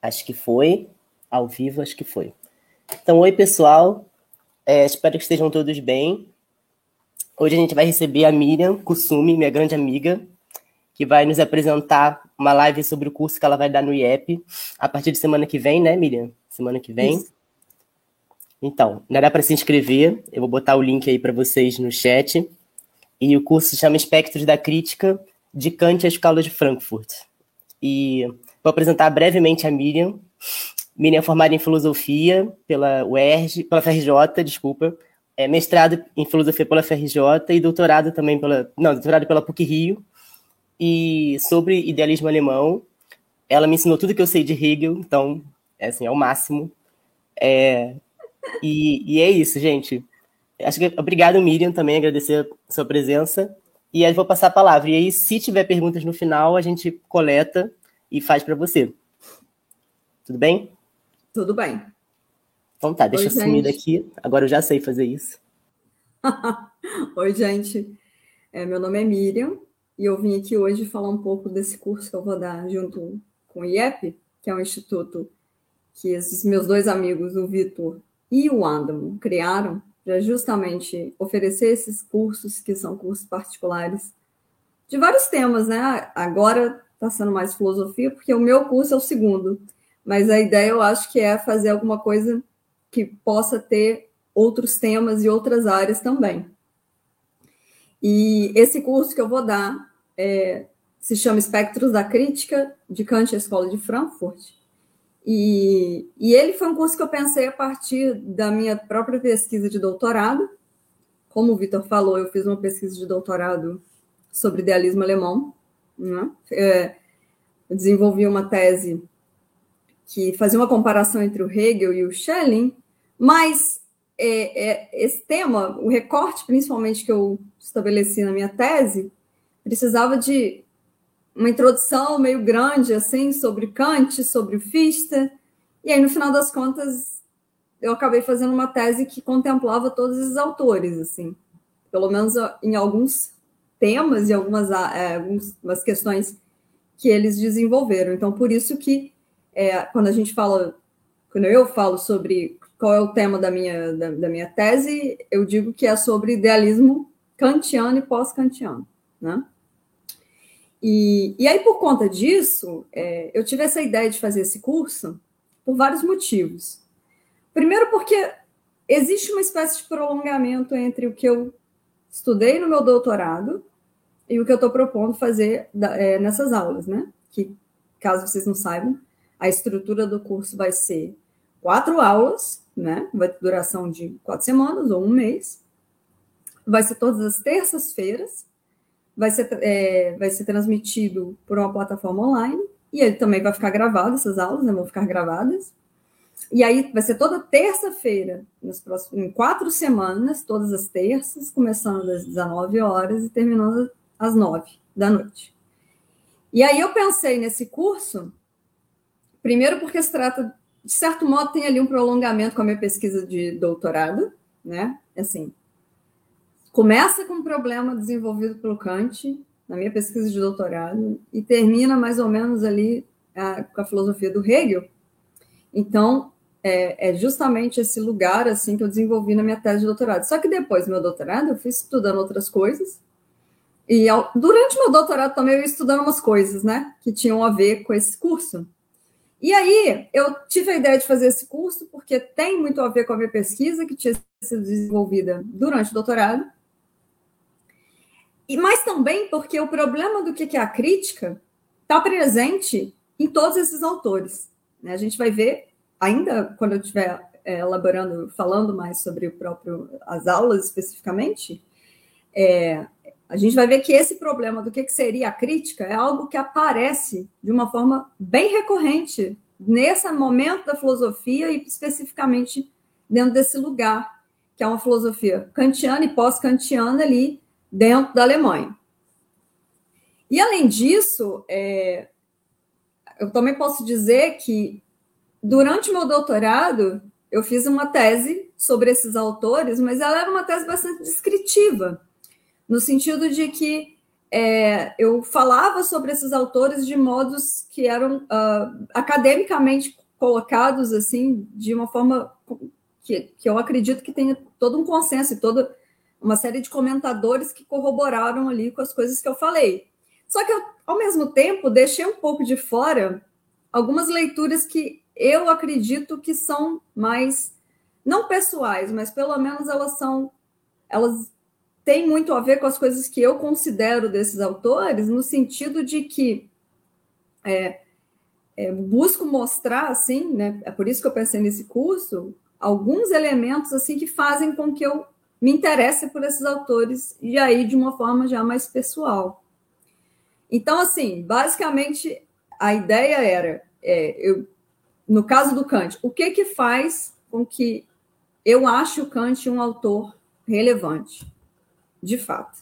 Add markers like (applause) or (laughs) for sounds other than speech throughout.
Acho que foi. Ao vivo, acho que foi. Então, oi, pessoal. É, espero que estejam todos bem. Hoje a gente vai receber a Miriam Kusumi, minha grande amiga, que vai nos apresentar uma live sobre o curso que ela vai dar no IEP a partir de semana que vem, né, Miriam? Semana que vem. Isso. Então, ainda dá para se inscrever. Eu vou botar o link aí para vocês no chat. E o curso se chama Espectros da Crítica, de Kant à Escola de Frankfurt. E vou apresentar brevemente a Miriam. Miriam é formada em Filosofia pela UERJ, pela FRJ, desculpa. É mestrado em Filosofia pela FRJ e doutorado também pela... Não, doutorado pela PUC-Rio. E sobre idealismo alemão, ela me ensinou tudo que eu sei de Hegel, então, é assim, é o máximo. É, e, e é isso, gente. Acho que obrigado, Miriam, também agradecer a sua presença. E aí vou passar a palavra. E aí, se tiver perguntas no final, a gente coleta e faz para você. Tudo bem? Tudo bem. Então tá, deixa Oi, eu sumir daqui. Agora eu já sei fazer isso. (laughs) Oi, gente. É, meu nome é Miriam e eu vim aqui hoje falar um pouco desse curso que eu vou dar junto com o IEP, que é um instituto que esses meus dois amigos, o Vitor e o Andam, criaram para justamente oferecer esses cursos, que são cursos particulares, de vários temas, né? Agora está sendo mais filosofia, porque o meu curso é o segundo, mas a ideia eu acho que é fazer alguma coisa que possa ter outros temas e outras áreas também. E esse curso que eu vou dar é, se chama Espectros da Crítica, de Kant à Escola de Frankfurt. E, e ele foi um curso que eu pensei a partir da minha própria pesquisa de doutorado. Como o Vitor falou, eu fiz uma pesquisa de doutorado sobre idealismo alemão. Né? É, eu desenvolvi uma tese que fazia uma comparação entre o Hegel e o Schelling, mas é, é, esse tema, o recorte principalmente que eu estabeleci na minha tese, precisava de uma introdução meio grande assim sobre Kant, sobre Fichte, e aí no final das contas eu acabei fazendo uma tese que contemplava todos esses autores, assim, pelo menos em alguns temas e algumas, é, algumas questões que eles desenvolveram. Então, por isso que é, quando a gente fala, quando eu falo sobre qual é o tema da minha, da, da minha tese, eu digo que é sobre idealismo kantiano e pós-kantiano, né? E, e aí, por conta disso, é, eu tive essa ideia de fazer esse curso por vários motivos. Primeiro, porque existe uma espécie de prolongamento entre o que eu estudei no meu doutorado e o que eu estou propondo fazer é, nessas aulas, né? Que, caso vocês não saibam, a estrutura do curso vai ser quatro aulas, né? Vai ter duração de quatro semanas ou um mês. Vai ser todas as terças-feiras vai ser, é, vai ser transmitido por uma plataforma online, e ele também vai ficar gravado, essas aulas né, vão ficar gravadas. E aí vai ser toda terça-feira, em quatro semanas, todas as terças, começando das 19 horas e terminando às 9 da noite. E aí eu pensei nesse curso, primeiro porque se trata, de certo modo, tem ali um prolongamento com a minha pesquisa de doutorado, né? Assim, começa com um problema desenvolvido pelo Kant, na minha pesquisa de doutorado, e termina mais ou menos ali a, com a filosofia do Hegel. Então, é, é, justamente esse lugar assim que eu desenvolvi na minha tese de doutorado. Só que depois do meu doutorado, eu fui estudando outras coisas, e ao, durante meu doutorado também eu ia estudando umas coisas, né, que tinham a ver com esse curso. E aí, eu tive a ideia de fazer esse curso porque tem muito a ver com a minha pesquisa, que tinha sido desenvolvida durante o doutorado, e mas também porque o problema do que é a crítica está presente em todos esses autores. Né? A gente vai ver, ainda quando eu estiver é, elaborando, falando mais sobre o próprio as aulas especificamente, é, a gente vai ver que esse problema do que, seria a crítica é algo que aparece de uma forma bem recorrente nesse momento da filosofia e especificamente dentro desse lugar, que é uma filosofia kantiana e pós-kantiana ali, dentro da Alemanha. E, além disso, é, eu também posso dizer que, durante meu doutorado, eu fiz uma tese sobre esses autores, mas ela era uma tese bastante descritiva, no sentido de que é, eu falava sobre esses autores de modos que eram uh, academicamente colocados assim de uma forma que, que eu acredito que tenha todo um consenso e toda uma série de comentadores que corroboraram ali com as coisas que eu falei. Só que eu, ao mesmo tempo, deixei um pouco de fora algumas leituras que eu acredito que são mais não pessoais, mas pelo menos elas são elas têm muito a ver com as coisas que eu considero desses autores, no sentido de que é, é, busco mostrar, assim, né? É por isso que eu pensei nesse curso, alguns elementos assim que fazem com que eu me interesse por esses autores e aí de uma forma já mais pessoal. Então, assim, basicamente a ideia era, é, eu, no caso do Kant, o que que faz com que eu ache o Kant um autor relevante, de fato?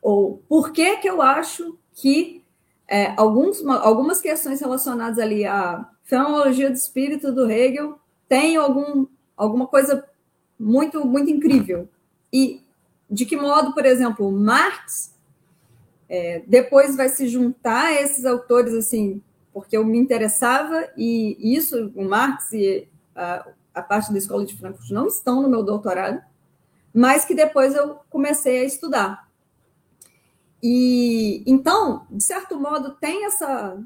Ou por que que eu acho que é, alguns, algumas questões relacionadas ali à fenomenologia do espírito do Hegel têm algum, alguma coisa muito, muito incrível. E de que modo, por exemplo, Marx é, depois vai se juntar a esses autores, assim, porque eu me interessava, e isso, o Marx e a, a parte da Escola de Frankfurt não estão no meu doutorado, mas que depois eu comecei a estudar. E então, de certo modo, tem essa,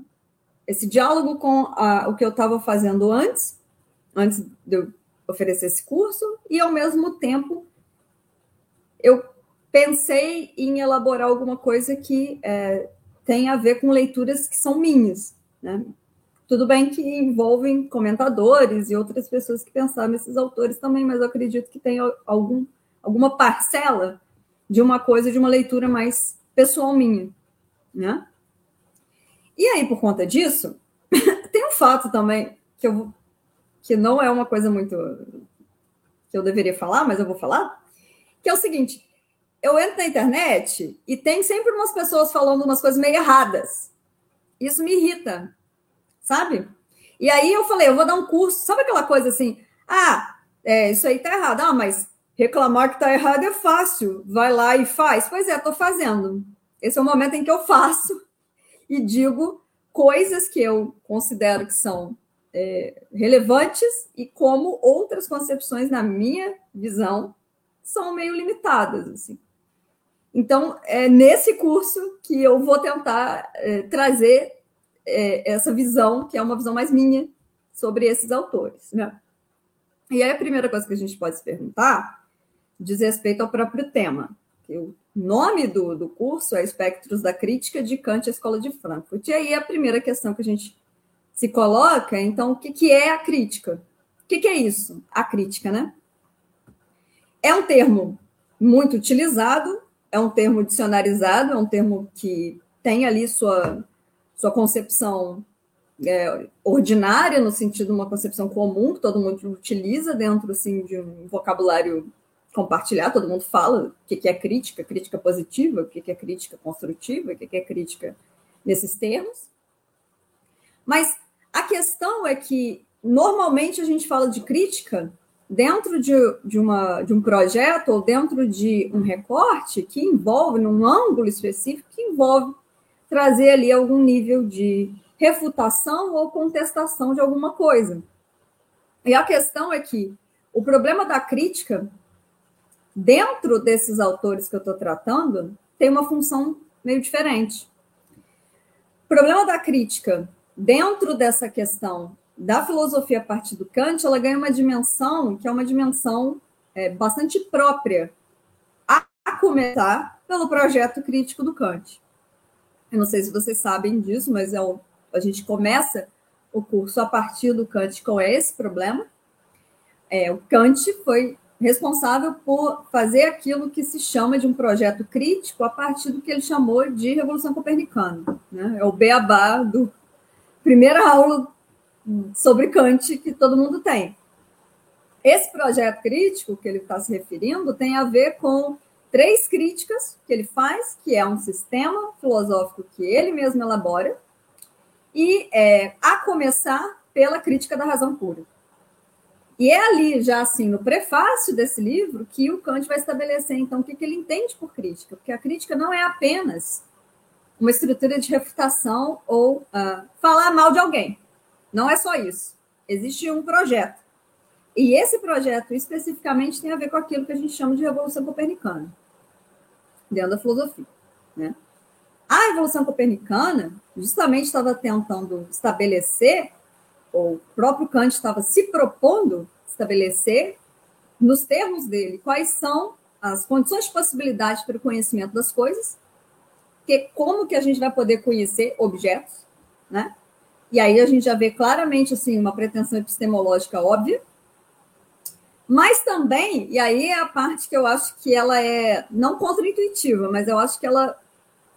esse diálogo com a, o que eu estava fazendo antes, antes de eu oferecer esse curso, e ao mesmo tempo eu pensei em elaborar alguma coisa que é, tem a ver com leituras que são minhas. Né? Tudo bem que envolvem comentadores e outras pessoas que pensaram nesses autores também, mas eu acredito que tem algum, alguma parcela de uma coisa, de uma leitura mais pessoal minha. Né? E aí, por conta disso, (laughs) tem um fato também que eu que não é uma coisa muito que eu deveria falar, mas eu vou falar, que é o seguinte: eu entro na internet e tem sempre umas pessoas falando umas coisas meio erradas. Isso me irrita, sabe? E aí eu falei, eu vou dar um curso, sabe aquela coisa assim? Ah, é, isso aí tá errado. Ah, mas reclamar que tá errado é fácil. Vai lá e faz. Pois é, tô fazendo. Esse é o momento em que eu faço e digo coisas que eu considero que são é, relevantes e como outras concepções, na minha visão, são meio limitadas. Assim. Então, é nesse curso que eu vou tentar é, trazer é, essa visão, que é uma visão mais minha, sobre esses autores. Né? E aí a primeira coisa que a gente pode se perguntar diz respeito ao próprio tema. O nome do, do curso é Espectros da Crítica de Kant à Escola de Frankfurt. E aí a primeira questão que a gente se coloca, então, o que, que é a crítica? O que, que é isso? A crítica, né? É um termo muito utilizado é um termo dicionarizado, é um termo que tem ali sua, sua concepção é, ordinária, no sentido de uma concepção comum, que todo mundo utiliza dentro assim, de um vocabulário compartilhado, todo mundo fala o que é crítica, crítica positiva, o que é crítica construtiva, o que é crítica nesses termos. Mas a questão é que, normalmente, a gente fala de crítica dentro de, de, uma, de um projeto ou dentro de um recorte que envolve, num ângulo específico, que envolve trazer ali algum nível de refutação ou contestação de alguma coisa. E a questão é que o problema da crítica, dentro desses autores que eu estou tratando, tem uma função meio diferente. O problema da crítica, dentro dessa questão da filosofia a partir do Kant, ela ganha uma dimensão que é uma dimensão é, bastante própria, a, começar pelo projeto crítico do Kant. Eu não sei se vocês sabem disso, mas é o, a gente começa o curso a partir do Kant com esse problema. É, o Kant foi responsável por fazer aquilo que se chama de um projeto crítico a partir do que ele chamou de Revolução Copernicana. Né? É o beabá do primeira aula sobre Kant que todo mundo tem. Esse projeto crítico que ele está se referindo tem a ver com três críticas que ele faz, que é um sistema filosófico que ele mesmo elabora, e é, a começar pela crítica da razão pura. E é ali, já assim, no prefácio desse livro, que o Kant vai estabelecer, então, o que, que ele entende por crítica. Porque a crítica não é apenas uma estrutura de refutação ou uh, falar mal de alguém. Não é só isso. Existe um projeto. E esse projeto especificamente tem a ver com aquilo que a gente chama de Revolução Copernicana, dentro da filosofia. Né? A Revolução Copernicana justamente estava tentando estabelecer, ou o próprio Kant estava se propondo estabelecer, nos termos dele, quais são as condições de possibilidade para o conhecimento das coisas, que como que a gente vai poder conhecer objetos, né? E aí a gente já vê claramente assim uma pretensão epistemológica óbvia, mas também, e aí é a parte que eu acho que ela é não contraintuitiva, mas eu acho que ela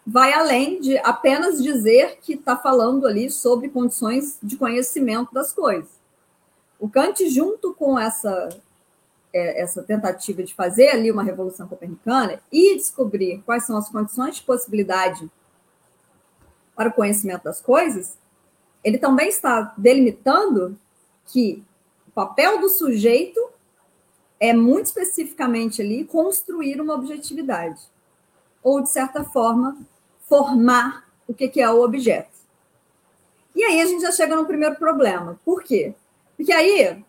vai além de apenas dizer que está falando ali sobre condições de conhecimento das coisas. O Kant, junto com essa é, essa tentativa de fazer ali uma revolução copernicana e descobrir quais são as condições de possibilidade para o conhecimento das coisas, ele também está delimitando que o papel do sujeito é muito especificamente ali construir uma objetividade ou de certa forma formar o que é o objeto. E aí a gente já chega no primeiro problema. Por quê? Porque aí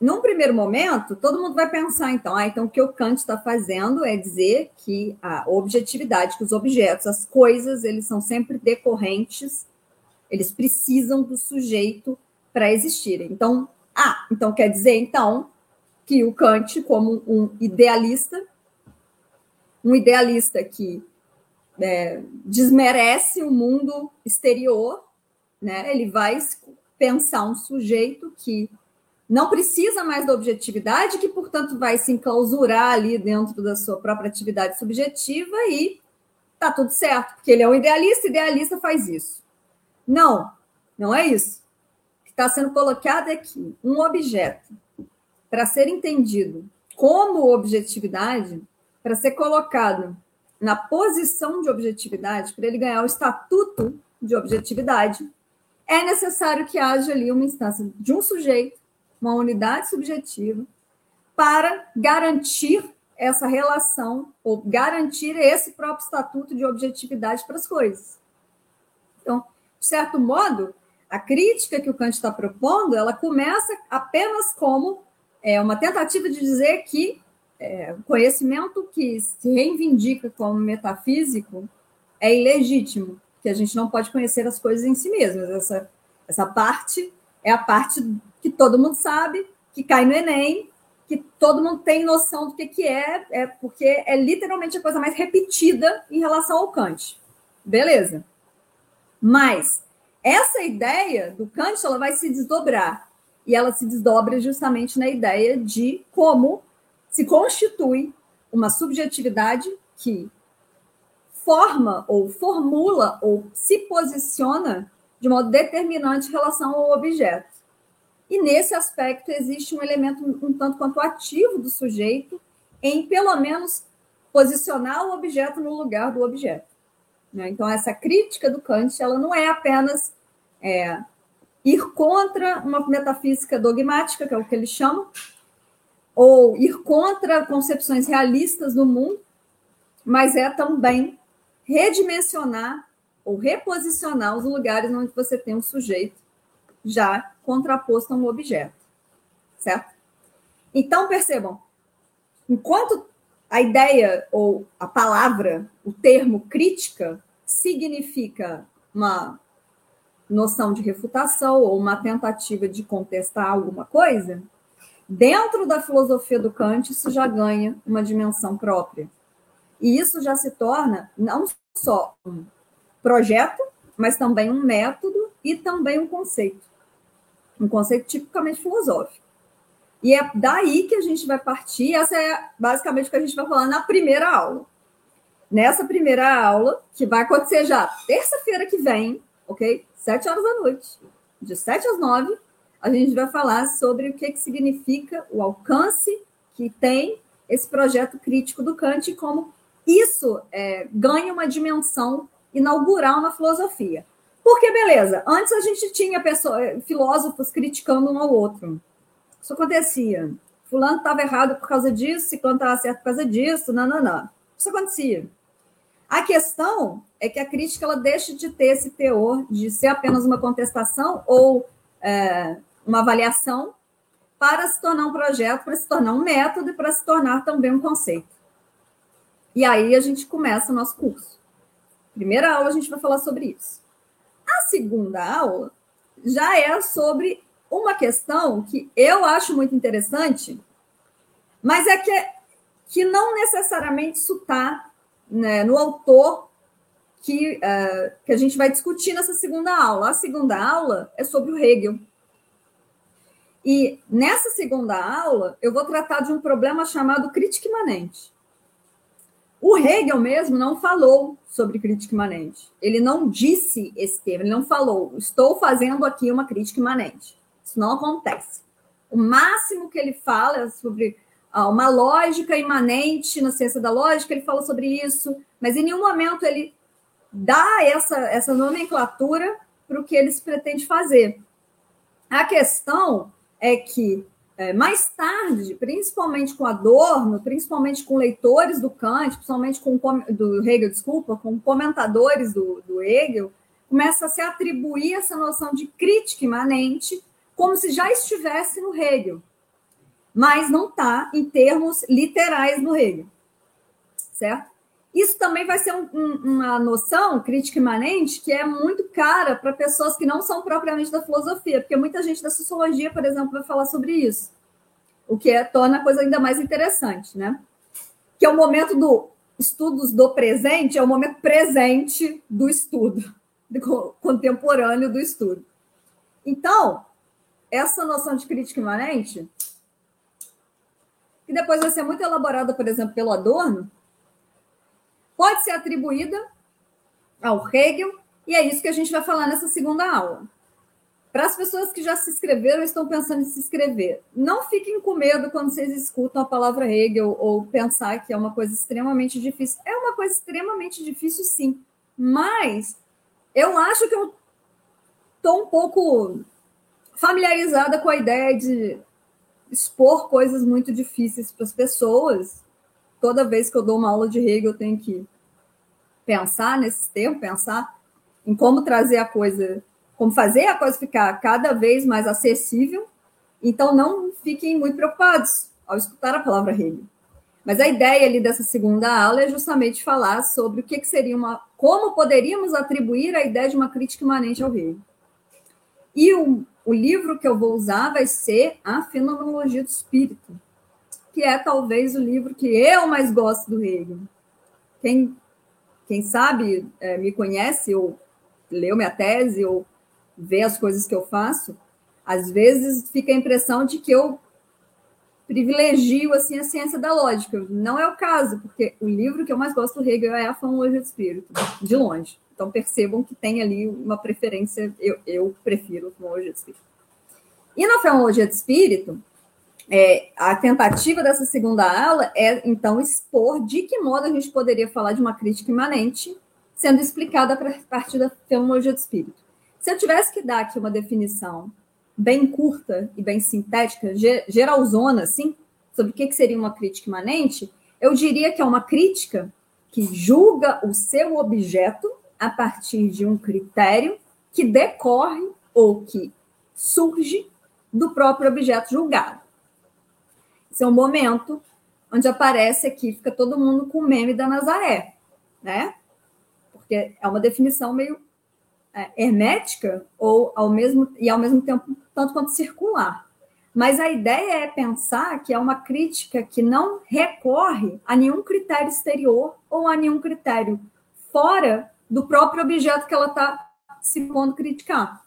num primeiro momento, todo mundo vai pensar, então, ah, então o que o Kant está fazendo é dizer que a objetividade, que os objetos, as coisas, eles são sempre decorrentes, eles precisam do sujeito para existirem. Então, ah, então quer dizer, então, que o Kant, como um idealista, um idealista que é, desmerece o mundo exterior, né? Ele vai pensar um sujeito que não precisa mais da objetividade, que, portanto, vai se enclausurar ali dentro da sua própria atividade subjetiva e tá tudo certo, porque ele é um idealista, idealista faz isso. Não, não é isso. O que está sendo colocado é que um objeto, para ser entendido como objetividade, para ser colocado na posição de objetividade, para ele ganhar o estatuto de objetividade, é necessário que haja ali uma instância de um sujeito uma unidade subjetiva, para garantir essa relação, ou garantir esse próprio estatuto de objetividade para as coisas. Então, de certo modo, a crítica que o Kant está propondo, ela começa apenas como é, uma tentativa de dizer que é, conhecimento que se reivindica como metafísico é ilegítimo, que a gente não pode conhecer as coisas em si mesmas. Essa, essa parte é a parte que todo mundo sabe, que cai no Enem, que todo mundo tem noção do que, que é, é porque é literalmente a coisa mais repetida em relação ao Kant. Beleza. Mas essa ideia do Kant ela vai se desdobrar. E ela se desdobra justamente na ideia de como se constitui uma subjetividade que forma ou formula ou se posiciona de modo determinante em relação ao objeto. E nesse aspecto existe um elemento um tanto quanto ativo do sujeito em, pelo menos, posicionar o objeto no lugar do objeto. Né? Então, essa crítica do Kant ela não é apenas é, ir contra uma metafísica dogmática, que é o que ele chama, ou ir contra concepções realistas do mundo, mas é também redimensionar ou reposicionar os lugares onde você tem um sujeito já contraposto a um objeto, certo? Então, percebam, enquanto a ideia ou a palavra, o termo crítica, significa uma noção de refutação ou uma tentativa de contestar alguma coisa, dentro da filosofia do Kant, isso já ganha uma dimensão própria. E isso já se torna não só um projeto, mas também um método e também um conceito um conceito tipicamente filosófico. E é daí que a gente vai partir, essa é basicamente o que a gente vai falar na primeira aula. Nessa primeira aula, que vai acontecer já terça-feira que vem, ok? Sete horas da noite, de sete às nove, a gente vai falar sobre o que, que significa o alcance que tem esse projeto crítico do Kant e como isso é, ganha uma dimensão inaugural na filosofia. Porque, beleza, antes a gente tinha pessoa, filósofos criticando um ao outro. Isso acontecia. Fulano estava errado por causa disso, Ciclano estava certo por causa disso, não. Isso acontecia. A questão é que a crítica ela deixa de ter esse teor de ser apenas uma contestação ou é, uma avaliação para se tornar um projeto, para se tornar um método e para se tornar também um conceito. E aí a gente começa o nosso curso. Primeira aula a gente vai falar sobre isso. A segunda aula já é sobre uma questão que eu acho muito interessante, mas é que, que não necessariamente isso está né, no autor que, uh, que a gente vai discutir nessa segunda aula. A segunda aula é sobre o Hegel. E nessa segunda aula, eu vou tratar de um problema chamado crítica imanente. O Hegel mesmo não falou sobre crítica imanente. Ele não disse esse termo, ele não falou, estou fazendo aqui uma crítica imanente. Isso não acontece. O máximo que ele fala é sobre ah, uma lógica imanente na ciência da lógica, ele fala sobre isso, mas em nenhum momento ele dá essa, essa nomenclatura para o que ele se pretende fazer. A questão é que é, mais tarde, principalmente com Adorno, principalmente com leitores do Kant, principalmente com do Hegel, desculpa, com comentadores do, do Hegel, começa a se atribuir essa noção de crítica imanente como se já estivesse no Hegel, mas não está em termos literais no Hegel, certo? Isso também vai ser um, um, uma noção crítica imanente que é muito cara para pessoas que não são propriamente da filosofia, porque muita gente da sociologia, por exemplo, vai falar sobre isso, o que é, torna a coisa ainda mais interessante, né? Que é o momento do estudos do presente, é o momento presente do estudo, do contemporâneo do estudo. Então, essa noção de crítica imanente, que depois vai ser muito elaborada, por exemplo, pelo Adorno, pode ser atribuída ao Hegel, e é isso que a gente vai falar nessa segunda aula. Para as pessoas que já se inscreveram estão pensando em se inscrever, não fiquem com medo quando vocês escutam a palavra Hegel ou pensar que é uma coisa extremamente difícil. É uma coisa extremamente difícil, sim, mas eu acho que eu estou um pouco familiarizada com a ideia de expor coisas muito difíceis para as pessoas. Toda vez que eu dou uma aula de Hegel, eu tenho que pensar nesse termo, pensar em como trazer a coisa, como fazer a coisa ficar cada vez mais acessível. Então, não fiquem muito preocupados ao escutar a palavra Hegel. Mas a ideia ali dessa segunda aula é justamente falar sobre o que, que seria uma. como poderíamos atribuir a ideia de uma crítica imanente ao Hegel. E o, o livro que eu vou usar vai ser A Fenomenologia do Espírito, que é talvez o livro que eu mais gosto do Hegel. Quem, quem sabe é, me conhece ou leu minha tese ou vê as coisas que eu faço, às vezes fica a impressão de que eu privilegio assim a ciência da lógica. Não é o caso, porque o livro que eu mais gosto do Hegel é a Fenomenologia do Espírito, de longe. Então percebam que tem ali uma preferência, eu, eu prefiro a fenomenologia de espírito. E na fenomenologia de espírito, é, a tentativa dessa segunda aula é, então, expor de que modo a gente poderia falar de uma crítica imanente sendo explicada a partir da fenomenologia de espírito. Se eu tivesse que dar aqui uma definição bem curta e bem sintética, geralzona, assim, sobre o que seria uma crítica imanente, eu diria que é uma crítica que julga o seu objeto a partir de um critério que decorre ou que surge do próprio objeto julgado. Esse é um momento onde aparece aqui, fica todo mundo com o meme da Nazaré, né? Porque é uma definição meio é, hermética ou ao mesmo e ao mesmo tempo tanto quanto circular. Mas a ideia é pensar que é uma crítica que não recorre a nenhum critério exterior ou a nenhum critério fora do próprio objeto que ela está se pondo criticar.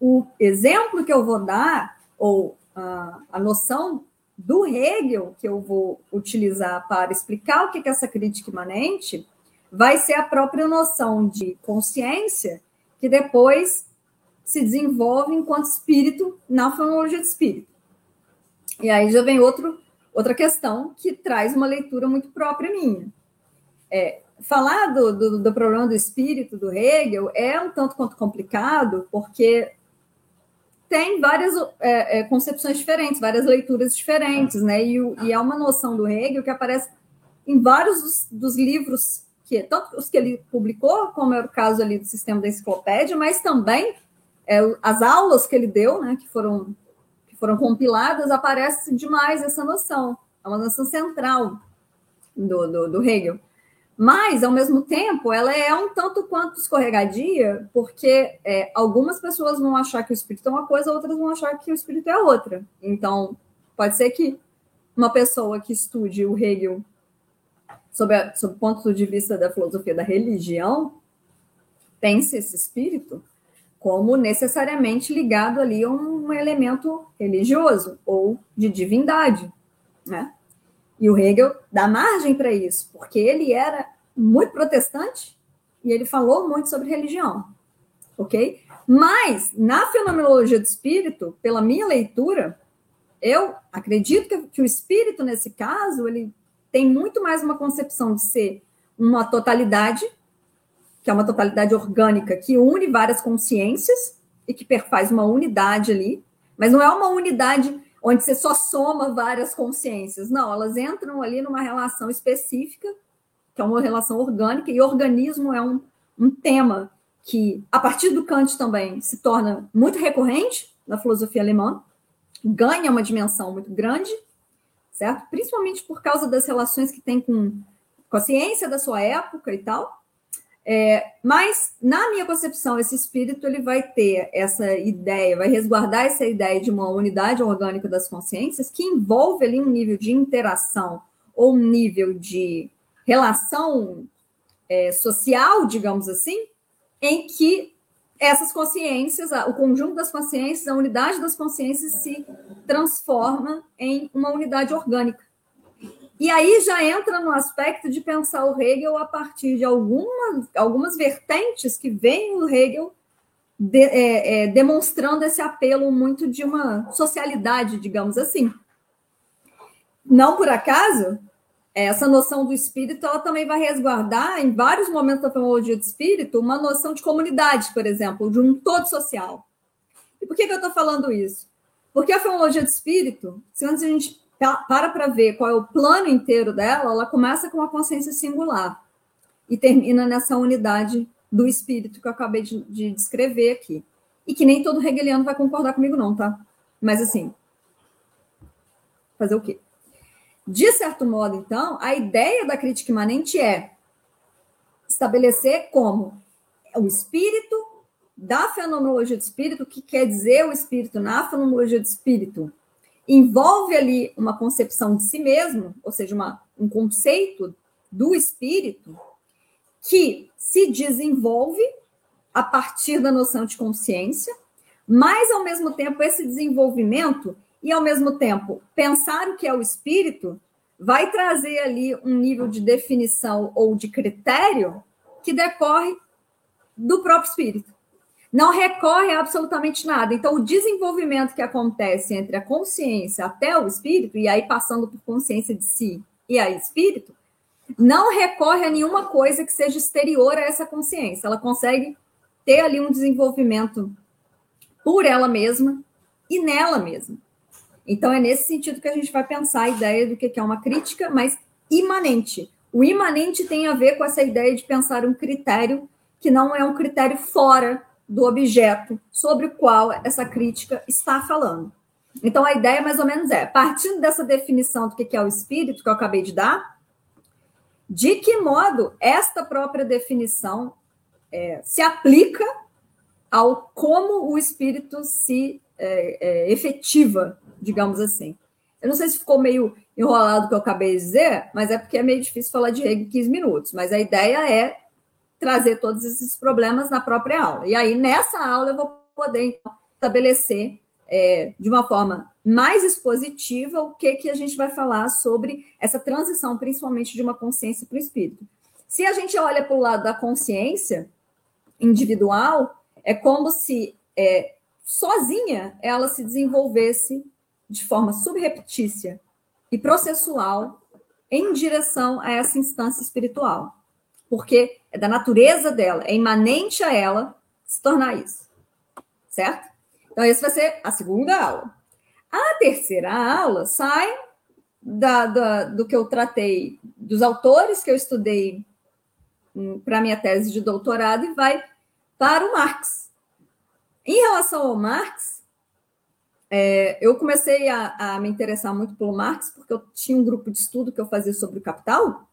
O exemplo que eu vou dar, ou a, noção do Hegel que eu vou utilizar para explicar o que é essa crítica imanente, vai ser a própria noção de consciência que depois se desenvolve enquanto espírito na fenomenologia de espírito. E aí já vem outro, outra questão que traz uma leitura muito própria minha. É, falar do, do, do, problema do espírito do Hegel é um tanto quanto complicado, porque tem várias é, é, concepções diferentes, várias leituras diferentes, né? E, e, é uma noção do Hegel que aparece em vários dos, dos livros que tanto os que ele publicou, como é o caso ali do sistema da enciclopédia, mas também é, as aulas que ele deu, né, que foram que foram compiladas, aparece demais essa noção. É uma noção central do, do, do Hegel. Mas, ao mesmo tempo, ela é um tanto quanto escorregadia, porque é, algumas pessoas vão achar que o espírito é uma coisa, outras vão achar que o espírito é outra. Então, pode ser que uma pessoa que estude o Hegel sob, a, sob o ponto de vista da filosofia da religião pense esse espírito como necessariamente ligado ali a um elemento religioso ou de divindade, né? E o Hegel dá margem para isso, porque ele era muito protestante e ele falou muito sobre religião, ok? Mas, na fenomenologia do espírito, pela minha leitura, eu acredito que, que o espírito, nesse caso, ele tem muito mais uma concepção de ser uma totalidade, que é uma totalidade orgânica, que une várias consciências e que faz uma unidade ali, mas não é uma unidade onde você só soma várias consciências. Não, elas entram ali numa relação específica, que é uma relação orgânica, e organismo é um, um tema que, a partir do Kant também, se torna muito recorrente na filosofia alemã, ganha uma dimensão muito grande, certo? Principalmente por causa das relações que tem com, com a ciência da sua época e tal. É, mas, na minha concepção, esse espírito ele vai ter essa ideia, vai resguardar essa ideia de uma unidade orgânica das consciências que envolve ali um nível de interação ou um nível de relação é, social, digamos assim, em que essas consciências, o conjunto das consciências, a unidade das consciências se transforma em uma unidade orgânica. E aí já entra no aspecto de pensar o Hegel a partir de algumas, algumas vertentes que vem o Hegel de, é, é, demonstrando esse apelo muito de uma socialidade, digamos assim. Não por acaso, essa noção do espírito ela também vai resguardar, em vários momentos da fenomenologia do espírito, uma noção de comunidade, por exemplo, de um todo social. E por que, que eu estou falando isso? Porque a fenomenologia do espírito, se antes a gente para para ver qual é o plano inteiro dela, ela começa com uma consciência singular e termina nessa unidade do espírito que eu acabei de, de descrever aqui. E que nem todo hegeliano vai concordar comigo, não, tá? Mas assim, fazer o quê? De certo modo, então, a ideia da crítica imanente é estabelecer como o espírito da fenomenologia do espírito, o que quer dizer o espírito na fenomenologia do espírito, envolve ali uma concepção de si mesmo, ou seja, uma, um conceito do espírito que se desenvolve a partir da noção de consciência, mas ao mesmo tempo esse desenvolvimento e ao mesmo tempo pensar o que é o espírito vai trazer ali um nível de definição ou de critério que decorre do próprio espírito não recorre a absolutamente nada. Então, o desenvolvimento que acontece entre a consciência até o espírito, e aí passando por consciência de si e aí espírito, não recorre a nenhuma coisa que seja exterior a essa consciência. Ela consegue ter ali um desenvolvimento por ela mesma e nela mesma. Então, é nesse sentido que a gente vai pensar a ideia do que é uma crítica, mas imanente. O imanente tem a ver com essa ideia de pensar um critério que não é um critério fora do objeto sobre o qual essa crítica está falando. Então, a ideia mais ou menos é, partindo dessa definição do que é o espírito que eu acabei de dar, de que modo esta própria definição é, se aplica ao como o espírito se é, é, efetiva, digamos assim. Eu não sei se ficou meio enrolado o que eu acabei de dizer, mas é porque é meio difícil falar de Hegel em 15 minutos. Mas a ideia é trazer todos esses problemas na própria aula. E aí, nessa aula, eu vou poder então, estabelecer é, de uma forma mais expositiva o que, que a gente vai falar sobre essa transição, principalmente de uma consciência para o espírito. Se a gente olha para o lado da consciência individual, é como se é, sozinha ela se desenvolvesse de forma subreptícia e processual em direção a essa instância espiritual porque é da natureza dela, é imanente a ela se tornar isso. Certo? Então, essa vai ser a segunda aula. A terceira aula sai da, da, do que eu tratei, dos autores que eu estudei para minha tese de doutorado e vai para o Marx. Em relação ao Marx, é, eu comecei a, a, me interessar muito pelo Marx porque eu tinha um grupo de estudo que eu fazia sobre o capital,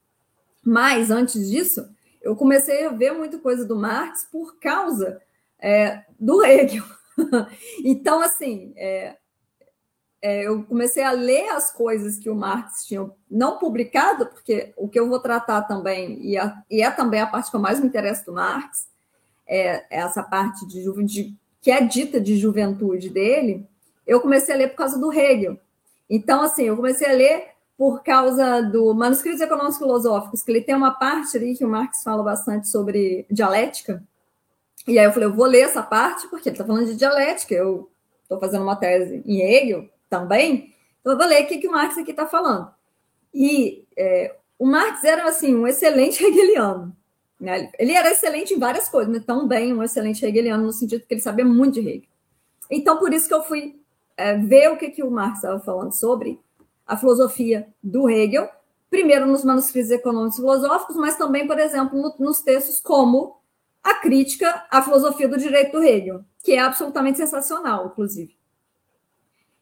mas antes disso, eu comecei a ver muita coisa do Marx por causa é, do Hegel. (laughs) então, assim, é, é, eu comecei a ler as coisas que o Marx tinha não publicado, porque o que eu vou tratar também, e, a, e é também a parte que eu mais me interesso do Marx, é essa parte de, de, que é dita de juventude dele, eu comecei a ler por causa do Hegel. Então, assim, eu comecei a ler por causa do Manuscritos Econômicos Filosóficos, que ele tem uma parte ali que o Marx fala bastante sobre dialética. E aí eu falei, eu vou ler essa parte, porque ele está falando de dialética, eu estou fazendo uma tese em Hegel, também. Então, eu vou ler o que, que o Marx aqui está falando. E é, o Marx era, assim, um excelente (laughs) hegeliano. Né? Ele era excelente em várias coisas, mas também um excelente hegeliano, no sentido que ele sabia muito de Hegel. Então, por isso que eu fui é, ver o que, que o Marx estava falando sobre a filosofia do Hegel, primeiro nos manuscritos econômicos e filosóficos, mas também, por exemplo, no, nos textos como a crítica à filosofia do direito do Hegel, que é absolutamente sensacional, inclusive.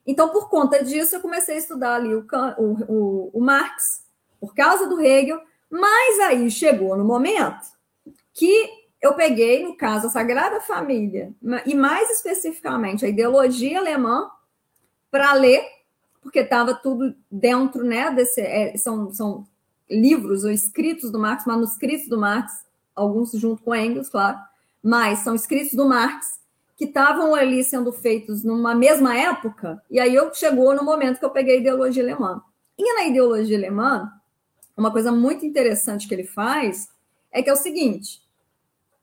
Então, por conta disso, eu comecei a estudar ali o, o, o Marx, por causa do Hegel, mas aí chegou no momento que eu peguei, no caso, a Sagrada Família, e mais especificamente a ideologia alemã, para ler, porque estava tudo dentro, né, desse, é, são, são livros ou escritos do Marx, manuscritos do Marx, alguns junto com Engels, claro, mas são escritos do Marx, que estavam ali sendo feitos numa mesma época, e aí eu chegou no momento que eu peguei a ideologia alemã. E na ideologia alemã, uma coisa muito interessante que ele faz é que é o seguinte: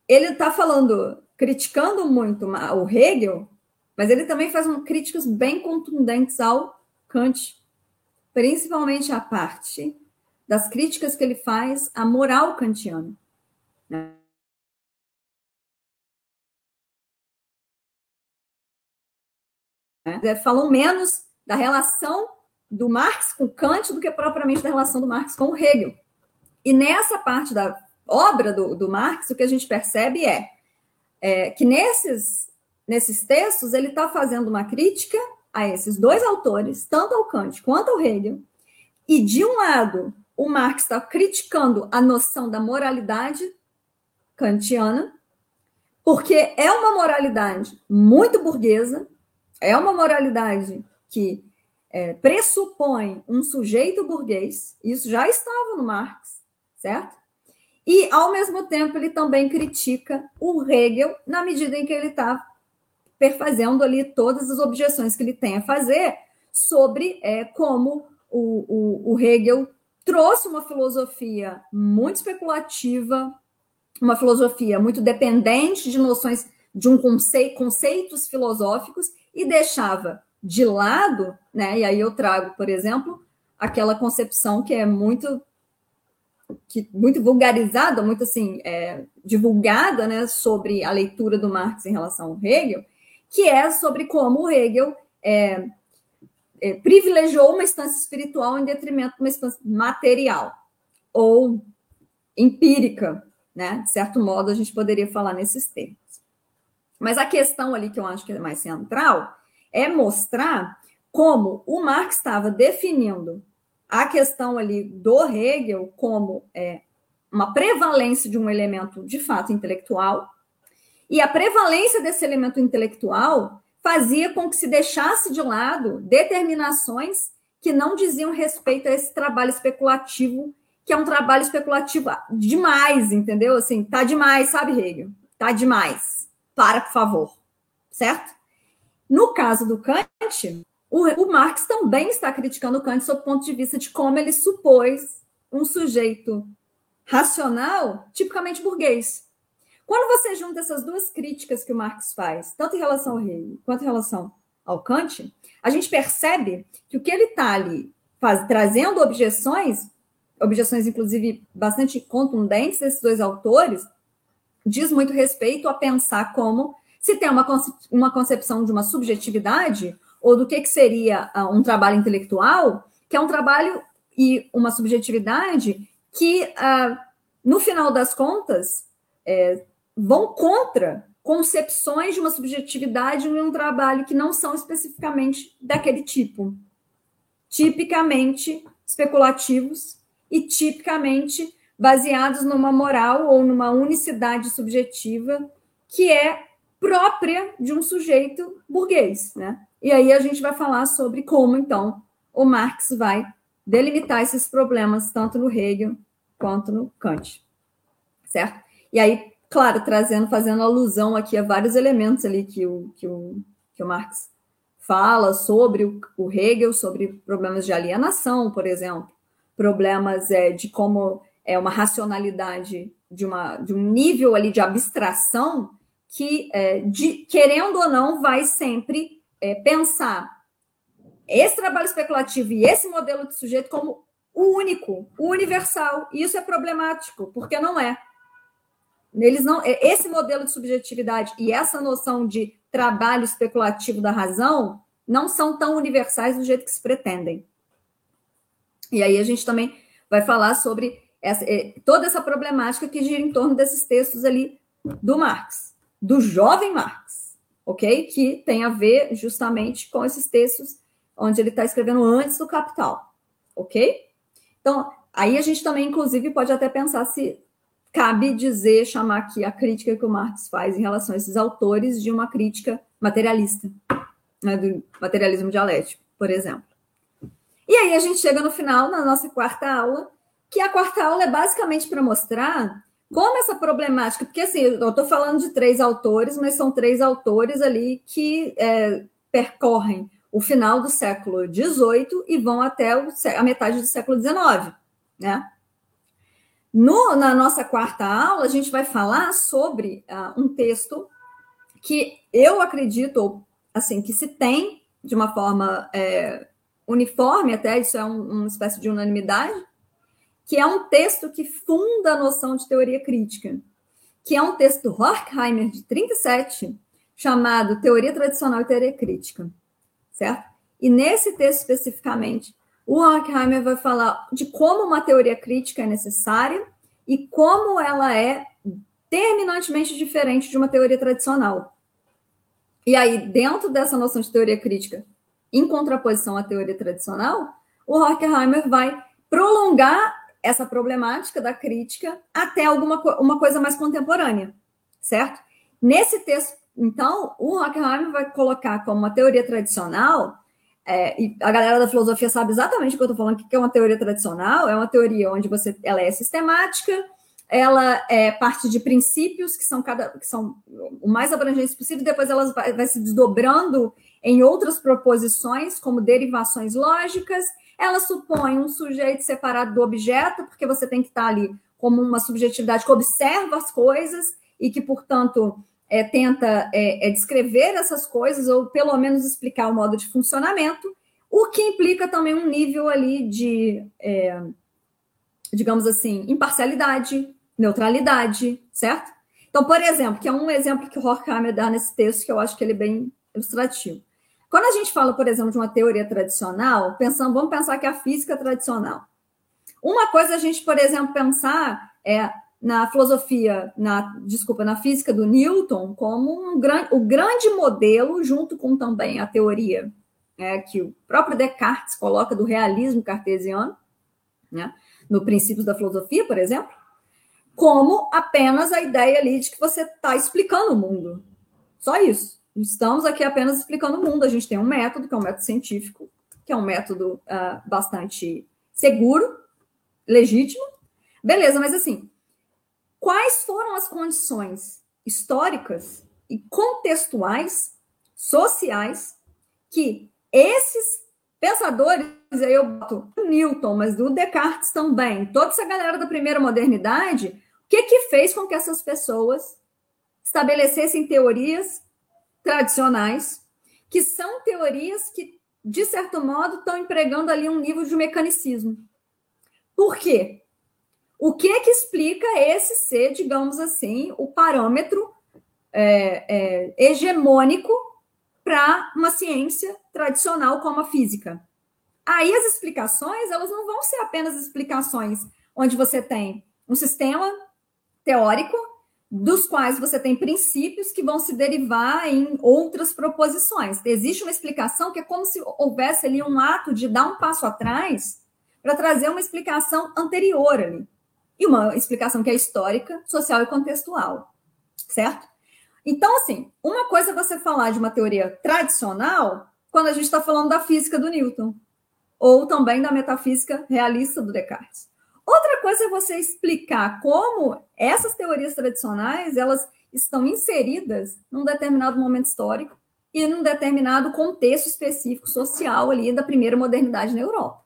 ele está falando, criticando muito o Hegel, mas ele também faz um, críticas bem contundentes ao Kant, principalmente a parte das críticas que ele faz à moral kantiana. Né? Né? Falam menos da relação do Marx com Kant do que propriamente da relação do Marx com Hegel. E nessa parte da obra do, do Marx, o que a gente percebe é, é que nesses, nesses textos ele está fazendo uma crítica a esses dois autores, tanto ao Kant quanto ao Hegel, e de um lado o Marx está criticando a noção da moralidade kantiana, porque é uma moralidade muito burguesa, é uma moralidade que é, pressupõe um sujeito burguês, isso já estava no Marx, certo? E, ao mesmo tempo, ele também critica o Hegel na medida em que ele está perfazendo ali todas as objeções que ele tem a fazer sobre é, como o, o, o Hegel trouxe uma filosofia muito especulativa, uma filosofia muito dependente de noções de um conceito, conceitos filosóficos e deixava de lado, né? E aí eu trago, por exemplo, aquela concepção que é muito que, muito vulgarizada, muito assim, é, divulgada, né, sobre a leitura do Marx em relação ao Hegel, que é sobre como o Hegel é, é, privilegiou uma instância espiritual em detrimento de uma instância material ou empírica, né? De certo modo, a gente poderia falar nesses termos. Mas a questão ali que eu acho que é mais central é mostrar como o Marx estava definindo a questão ali do Hegel como é, uma prevalência de um elemento de fato intelectual, e a prevalência desse elemento intelectual fazia com que se deixasse de lado determinações que não diziam respeito a esse trabalho especulativo, que é um trabalho especulativo demais, entendeu? Assim, tá demais, sabe, Hegel? Tá demais para, por favor, certo? No caso do Kant, o, o Marx também está criticando o Kant sob o ponto de vista de como ele supôs um sujeito racional tipicamente burguês. Quando você junta essas duas críticas que o Marx faz, tanto em relação ao Hegel quanto em relação ao Kant, a gente percebe que o que ele está ali faz, trazendo objeções, objeções inclusive bastante contundentes desses dois autores, diz muito respeito a pensar como se tem uma, uma concepção de uma subjetividade ou do que, que seria uh, um trabalho intelectual, que é um trabalho e uma subjetividade que uh, no final das contas, é, vão contra concepções de uma subjetividade em um trabalho que não são especificamente daquele tipo. Tipicamente especulativos e tipicamente baseados numa moral ou numa unicidade subjetiva que é própria de um sujeito burguês, né? E aí a gente vai falar sobre como então o Marx vai delimitar esses problemas tanto no Hegel quanto no Kant, certo? E aí, claro, trazendo, fazendo alusão aqui a vários elementos ali que o, que o, que o Marx fala sobre o, o Hegel, sobre problemas de alienação, por exemplo, problemas é, de como é uma racionalidade de, uma, de um nível ali de abstração que, é, de, querendo ou não, vai sempre é, pensar esse trabalho especulativo e esse modelo de sujeito como o único, o universal. E isso é problemático, porque não é. Eles não, é, esse modelo de subjetividade e essa noção de trabalho especulativo da razão não são tão universais do jeito que se pretendem. E aí a gente também vai falar sobre essa, é, toda essa problemática que gira em torno desses textos ali do Marx, do jovem Marx, ok? Que tem a ver justamente com esses textos onde ele está escrevendo antes do Capital, ok? Então, aí a gente também, inclusive, pode até pensar se cabe dizer, chamar aqui a crítica que o Marx faz em relação a esses autores de uma crítica materialista, né, do materialismo dialético, por exemplo. E aí a gente chega no final, na nossa quarta aula, que a quarta aula é basicamente para mostrar como essa problemática, porque assim, eu estou falando de três autores, mas são três autores ali que é, percorrem o final do século XVIII e vão até o, a metade do século XIX, né? No, na nossa quarta aula, a gente vai falar sobre uh, um texto que eu acredito, assim, que se tem de uma forma é, uniforme, até isso é um, uma espécie de unanimidade, que é um texto que funda a noção de teoria crítica, que é um texto do Horkheimer, de 37, chamado Teoria Tradicional e Teoria Crítica certo? E nesse texto especificamente, o Horkheimer vai falar de como uma teoria crítica é necessária e como ela é terminantemente diferente de uma teoria tradicional. E aí, dentro dessa noção de teoria crítica, em contraposição à teoria tradicional, o Horkheimer vai prolongar essa problemática da crítica até alguma uma coisa mais contemporânea, certo? Nesse texto então, o Horkheimer vai colocar como uma teoria tradicional, é, e a galera da filosofia sabe exatamente o que eu estou falando, que é uma teoria tradicional, é uma teoria onde você, ela é sistemática, ela é parte de princípios que são cada que são o mais abrangentes possível, depois elas vai, vai se desdobrando em outras proposições, como derivações lógicas. Ela supõe um sujeito separado do objeto, porque você tem que estar ali como uma subjetividade que observa as coisas e que, portanto, é, tenta é, é, descrever essas coisas, ou pelo menos explicar o modo de funcionamento, o que implica também um nível ali de, é, digamos assim, imparcialidade, neutralidade, certo? Então, por exemplo, que é um exemplo que o Horkheimer dá nesse texto, que eu acho que ele é bem ilustrativo. Quando a gente fala, por exemplo, de uma teoria tradicional, pensando, vamos pensar que é a física tradicional. Uma coisa a gente, por exemplo, pensar é na filosofia, na desculpa, na física do Newton como um gran, o grande modelo, junto com também a teoria é, que o próprio Descartes coloca do realismo cartesiano, né, no Princípios da Filosofia, por exemplo, como apenas a ideia ali de que você está explicando o mundo. Só isso. Estamos aqui apenas explicando o mundo. A gente tem um método, que é um método científico, que é um método uh, bastante seguro, legítimo. Beleza, mas assim, quais foram as condições históricas e contextuais, sociais, que esses pensadores, aí eu boto Newton, mas do Descartes também, toda essa galera da primeira modernidade, o que que fez com que essas pessoas estabelecessem teorias tradicionais, que são teorias que, de certo modo, estão empregando ali um nível de mecanicismo. Por quê? O que é que explica esse ser, digamos assim, o parâmetro é, é, hegemônico para uma ciência tradicional como a física? Aí as explicações, elas não vão ser apenas explicações onde você tem um sistema teórico dos quais você tem princípios que vão se derivar em outras proposições. Existe uma explicação que é como se houvesse ali um ato de dar um passo atrás para trazer uma explicação anterior ali. E uma explicação que é histórica, social e contextual. Certo? Então, assim, uma coisa é você falar de uma teoria tradicional quando a gente está falando da física do Newton, ou também da metafísica realista do Descartes. Outra coisa é você explicar como essas teorias tradicionais elas estão inseridas num determinado momento histórico e num determinado contexto específico social ali da primeira modernidade na Europa.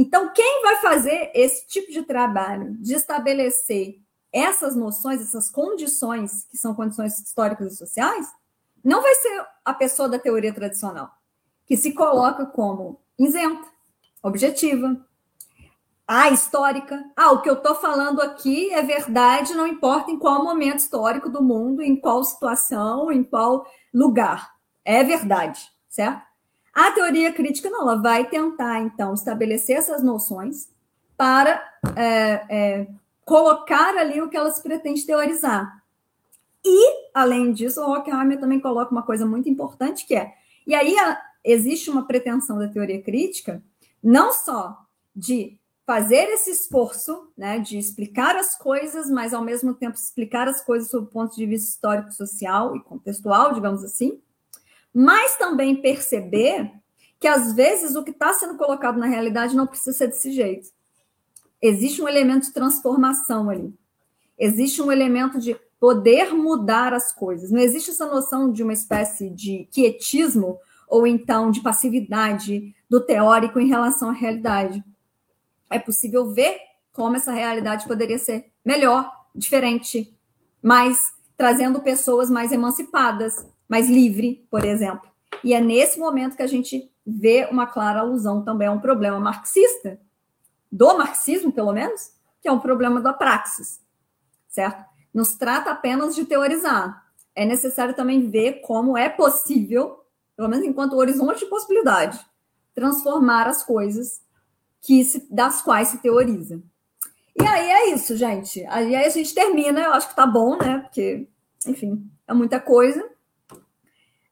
Então, quem vai fazer esse tipo de trabalho de estabelecer essas noções, essas condições, que são condições históricas e sociais, não vai ser a pessoa da teoria tradicional, que se coloca como isenta, objetiva, ah, histórica. Ah, o que eu estou falando aqui é verdade, não importa em qual momento histórico do mundo, em qual situação, em qual lugar. É verdade, certo? A teoria crítica não, ela vai tentar, então, estabelecer essas noções para é, é, colocar ali o que elas pretendem teorizar. E, além disso, o Horkheimer também coloca uma coisa muito importante que é, e aí a, existe uma pretensão da teoria crítica, não só de fazer esse esforço, né, de explicar as coisas, mas ao mesmo tempo explicar as coisas sob o ponto de vista histórico, social e contextual, digamos assim, mas também perceber que às vezes o que está sendo colocado na realidade não precisa ser desse jeito. Existe um elemento de transformação ali. Existe um elemento de poder mudar as coisas. Não existe essa noção de uma espécie de quietismo ou então de passividade do teórico em relação à realidade é possível ver como essa realidade poderia ser melhor, diferente, mais trazendo pessoas mais emancipadas, mais livre, por exemplo. E é nesse momento que a gente vê uma clara alusão também a um problema marxista, do marxismo, pelo menos, que é um problema da praxis, certo? Nos trata apenas de teorizar. É necessário também ver como é possível, pelo menos enquanto horizonte de possibilidade, transformar as coisas que se, das quais se teoriza. E aí é isso, gente. Aí a gente termina, eu acho que tá bom, né? Porque, enfim, é muita coisa.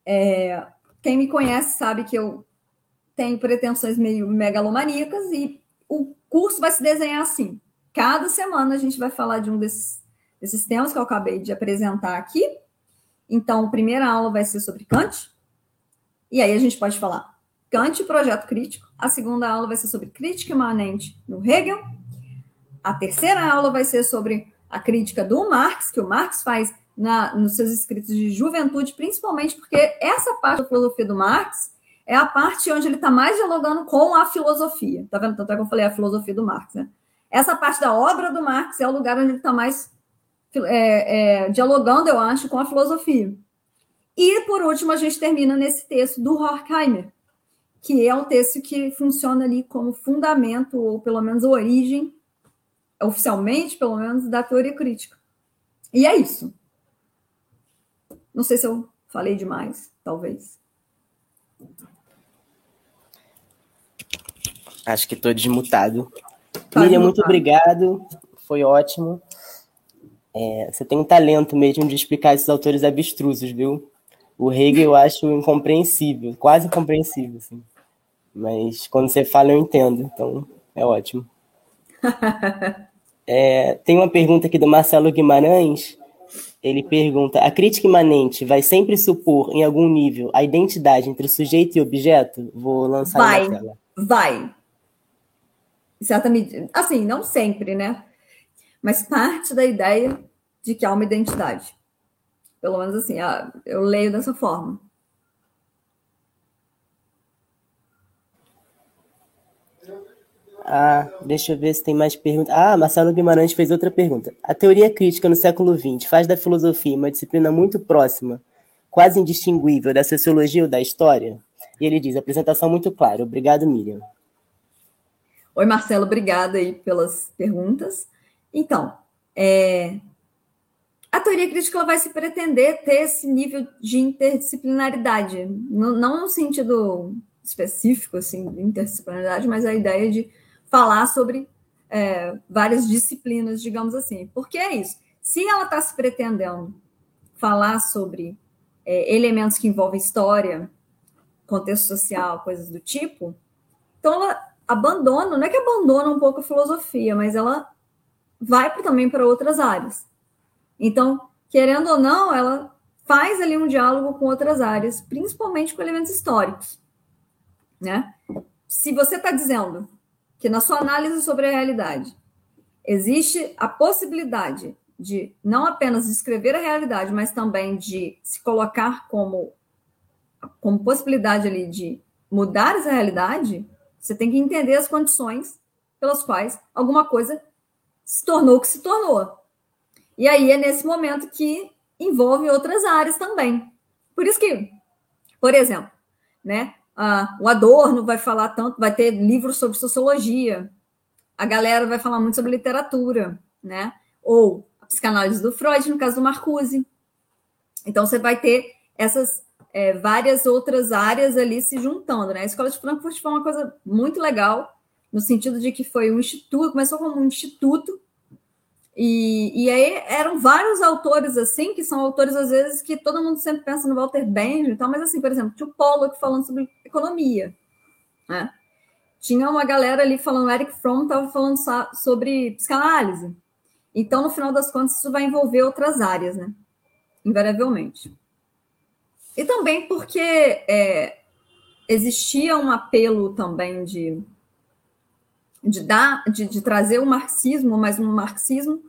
É, quem me conhece sabe que eu tenho pretensões meio megalomaníacas e o curso vai se desenhar assim. Cada semana a gente vai falar de um desses, desses temas que eu acabei de apresentar aqui. Então, a primeira aula vai ser sobre Kant. E aí a gente pode falar Kant Projeto Crítico. A segunda aula vai ser sobre crítica imanente no Hegel. A terceira aula vai ser sobre a crítica do Marx, que o Marx faz na, nos seus escritos de juventude, principalmente porque essa parte da filosofia do Marx é a parte onde ele está mais dialogando com a filosofia. Tá vendo? Tanto é que eu falei a filosofia do Marx, né? Essa parte da obra do Marx é o lugar onde ele está mais é, é, dialogando, eu acho, com a filosofia. E, por último, a gente termina nesse texto do Horkheimer, que é um texto que funciona ali como fundamento, ou pelo menos origem, oficialmente, pelo menos, da teoria crítica. E é isso. Não sei se eu falei demais, talvez. Acho que estou desmutado. Tá Miriam, muito obrigado. Foi ótimo. É, você tem um talento mesmo de explicar esses autores abstrusos, viu? O Hegel eu acho incompreensível, quase incompreensível. Assim. Mas quando você fala, eu entendo. Então, é ótimo. (laughs) é, tem uma pergunta aqui do Marcelo Guimarães. Ele pergunta: a crítica imanente vai sempre supor, em algum nível, a identidade entre sujeito e objeto? Vou lançar vai, na tela. Vai. Exatamente. Assim, não sempre, né? Mas parte da ideia de que há uma identidade. Pelo menos assim, ah, eu leio dessa forma. Ah, deixa eu ver se tem mais perguntas. Ah, Marcelo Guimarães fez outra pergunta. A teoria crítica no século XX faz da filosofia uma disciplina muito próxima, quase indistinguível, da sociologia ou da história? E ele diz, apresentação muito clara. Obrigado, Miriam. Oi, Marcelo, obrigada aí pelas perguntas. Então, é... a teoria crítica vai se pretender ter esse nível de interdisciplinaridade, não no sentido específico, assim, de interdisciplinaridade, mas a ideia de falar sobre é, várias disciplinas, digamos assim. Porque é isso. Se ela está se pretendendo falar sobre é, elementos que envolvem história, contexto social, coisas do tipo, então ela abandona, não é que abandona um pouco a filosofia, mas ela vai também para outras áreas. Então, querendo ou não, ela faz ali um diálogo com outras áreas, principalmente com elementos históricos. Né? Se você está dizendo que na sua análise sobre a realidade existe a possibilidade de não apenas descrever a realidade, mas também de se colocar como, como possibilidade ali de mudar essa realidade, você tem que entender as condições pelas quais alguma coisa se tornou o que se tornou. E aí é nesse momento que envolve outras áreas também. Por isso que, por exemplo, né, ah, o Adorno vai falar tanto, vai ter livros sobre sociologia, a galera vai falar muito sobre literatura, né? Ou a psicanálise do Freud, no caso do Marcuse. Então, você vai ter essas é, várias outras áreas ali se juntando, né? A Escola de Frankfurt foi uma coisa muito legal, no sentido de que foi um instituto, começou como um instituto, e, e aí eram vários autores assim, que são autores, às vezes, que todo mundo sempre pensa no Walter Benjamin e tal, mas assim, por exemplo, tinha o Pollock falando sobre economia, né? Tinha uma galera ali falando, Eric Fromm estava falando sobre psicanálise. Então, no final das contas, isso vai envolver outras áreas, né? Invariavelmente. E também porque é, existia um apelo também de, de, dar, de, de trazer o marxismo, mas um marxismo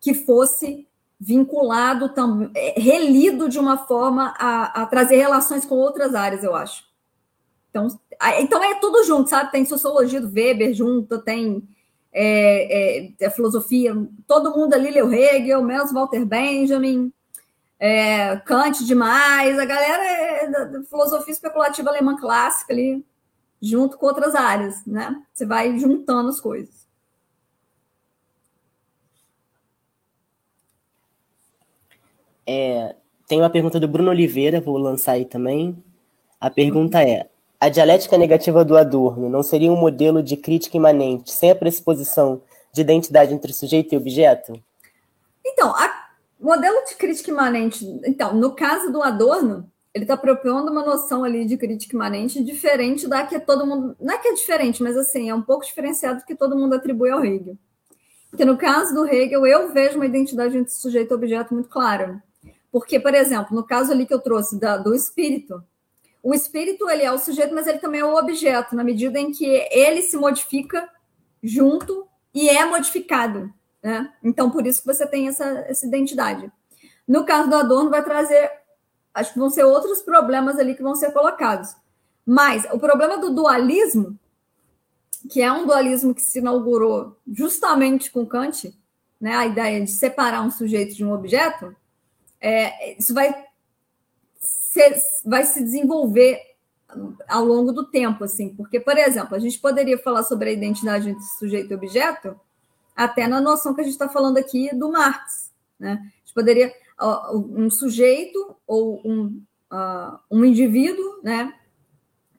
que fosse vinculado, tam, é, relido de uma forma a, a trazer relações com outras áreas, eu acho. Então, então é tudo junto, sabe? Tem sociologia do Weber junto, tem é, é, é, filosofia, todo mundo ali leu Hegel, menos Walter Benjamin, é, Kant demais, a galera é da, da, filosofia especulativa alemã clássica ali, junto com outras áreas, né? Você vai juntando as coisas. É, tem uma pergunta do Bruno Oliveira, vou lançar aí também. A pergunta é: a dialética negativa do Adorno não seria um modelo de crítica imanente sem a pressuposição de identidade entre sujeito e objeto? Então, o modelo de crítica imanente, então, no caso do Adorno, ele está propondo uma noção ali de crítica imanente diferente da que todo mundo. Não é que é diferente, mas assim, é um pouco diferenciado do que todo mundo atribui ao Hegel. Porque no caso do Hegel, eu vejo uma identidade entre sujeito e objeto muito clara. Porque, por exemplo, no caso ali que eu trouxe da, do espírito, o espírito ele é o sujeito, mas ele também é o objeto, na medida em que ele se modifica junto e é modificado. Né? Então, por isso que você tem essa, essa identidade. No caso do Adorno, vai trazer, acho que vão ser outros problemas ali que vão ser colocados. Mas o problema do dualismo, que é um dualismo que se inaugurou justamente com Kant, né, a ideia de separar um sujeito de um objeto, é, isso vai vai se desenvolver ao longo do tempo, assim, porque, por exemplo, a gente poderia falar sobre a identidade entre sujeito e objeto até na noção que a gente está falando aqui do Marx, né? A gente poderia um sujeito ou um, uh, um indivíduo, né,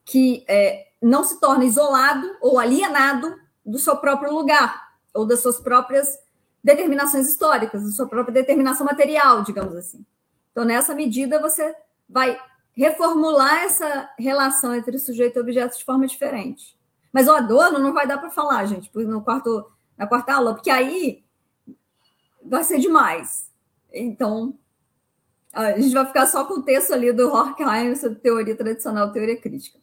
que é, não se torna isolado ou alienado do seu próprio lugar ou das suas próprias determinações históricas, da sua própria determinação material, digamos assim. Então, nessa medida, você vai reformular essa relação entre sujeito e objeto de forma diferente. Mas o Adorno não vai dar para falar, gente, no quarto, na quarta aula, porque aí vai ser demais. Então, a gente vai ficar só com o texto ali do Horkheim sobre teoria tradicional, teoria crítica.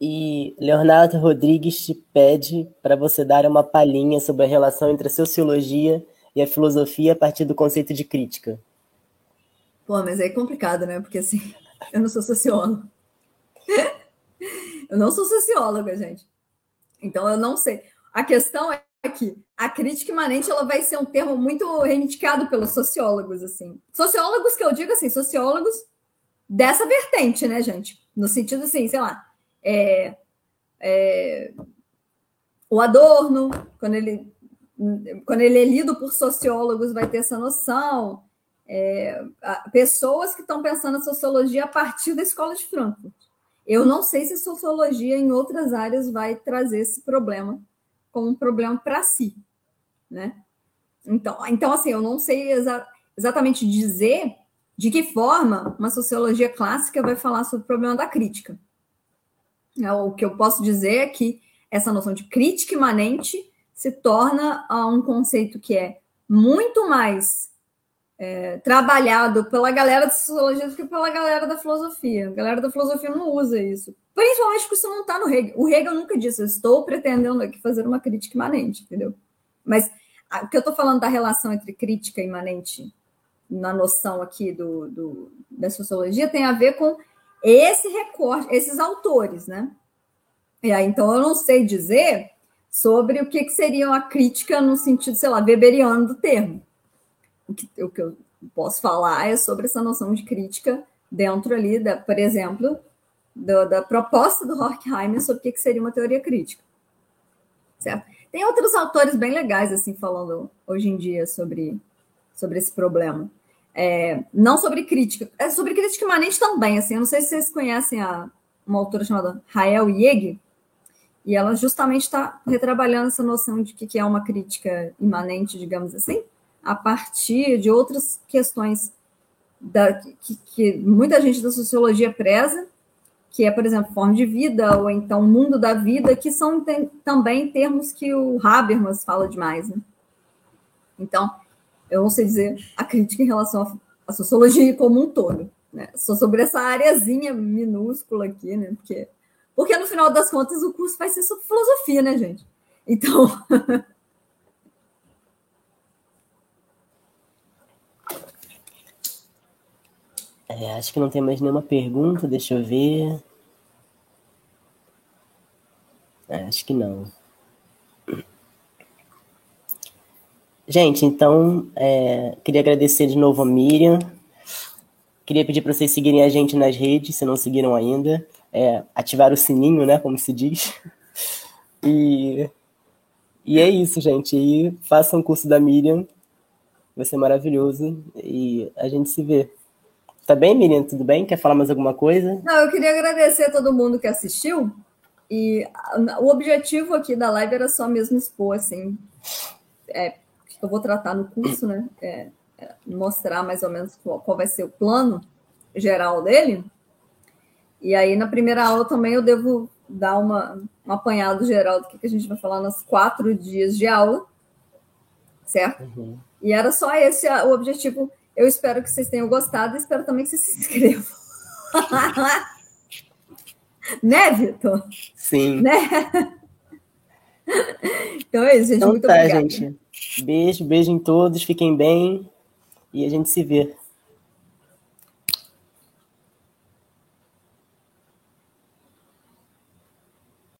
E Leonardo Rodrigues te pede para você dar uma palhinha sobre a relação entre a sociologia e a filosofia a partir do conceito de crítica. Pô, mas é complicado, né? Porque assim, (laughs) eu não sou socióloga. (laughs) eu não sou socióloga, gente. Então eu não sei. A questão é que a crítica imanente ela vai ser um termo muito reivindicado pelos sociólogos, assim. Sociólogos que eu digo assim, sociólogos dessa vertente, né, gente? No sentido assim, sei lá, é, é, o Adorno, quando ele, quando ele é lido por sociólogos, vai ter essa noção é, pessoas que estão pensando a sociologia a partir da escola de Frankfurt. Eu não sei se sociologia em outras áreas vai trazer esse problema como um problema para si, né? Então, então, assim, eu não sei exa exatamente dizer de que forma uma sociologia clássica vai falar sobre o problema da crítica. É, o que eu posso dizer é que essa noção de crítica imanente se torna um conceito que é muito mais é, trabalhado pela galera da sociologia do que pela galera da filosofia. A galera da filosofia não usa isso. Principalmente porque isso não está no Hegel. O Hegel nunca disse, eu estou pretendendo aqui fazer uma crítica imanente, entendeu? Mas o que eu estou falando da relação entre crítica imanente na noção aqui do, do, da sociologia tem a ver com esse recorte, esses autores, né? E aí, então eu não sei dizer sobre o que, que seria a crítica no sentido, sei lá, weberiano do termo. O que, o que eu posso falar é sobre essa noção de crítica dentro ali, da, por exemplo, do, da proposta do Horkheimer sobre o que, que seria uma teoria crítica. Certo? Tem outros autores bem legais, assim, falando hoje em dia sobre, sobre esse problema. É, não sobre crítica, é sobre crítica imanente também, assim, eu não sei se vocês conhecem a, uma autora chamada Rael Yeg, e ela justamente está retrabalhando essa noção de que é uma crítica imanente, digamos assim, a partir de outras questões da, que, que muita gente da sociologia preza, que é, por exemplo, forma de vida, ou então mundo da vida, que são tem, também termos que o Habermas fala demais. Né? Então, eu não sei dizer a crítica em relação à sociologia como um todo. Né? Só sobre essa areazinha minúscula aqui, né? Porque, porque no final das contas o curso vai ser sobre filosofia, né, gente? Então. (laughs) é, acho que não tem mais nenhuma pergunta, deixa eu ver. É, acho que não. Gente, então, é, queria agradecer de novo a Miriam. Queria pedir para vocês seguirem a gente nas redes, se não seguiram ainda. É, ativar o sininho, né, como se diz. (laughs) E, e é isso, gente. E façam o curso da Miriam. Vai ser maravilhoso. E a gente se vê. Tá bem, Miriam? Tudo bem? Quer falar mais alguma coisa? Não, eu queria agradecer a todo mundo que assistiu. E o objetivo aqui da live era só mesmo expor, assim, é, eu vou tratar no curso, né? É, é, mostrar mais ou menos qual, qual, vai ser o plano geral dele. E aí, na primeira aula também, eu devo dar uma, um apanhado geral do que, que a gente vai falar nos quatro dias de aula, certo? Uhum. E era só esse o objetivo. Eu espero que vocês tenham gostado e espero também que vocês se inscrevam. (laughs) né, Vitor? Sim. Né? Então é isso, gente. Então muito tá, obrigada. gente. Beijo, beijo em todos, fiquem bem e a gente se vê.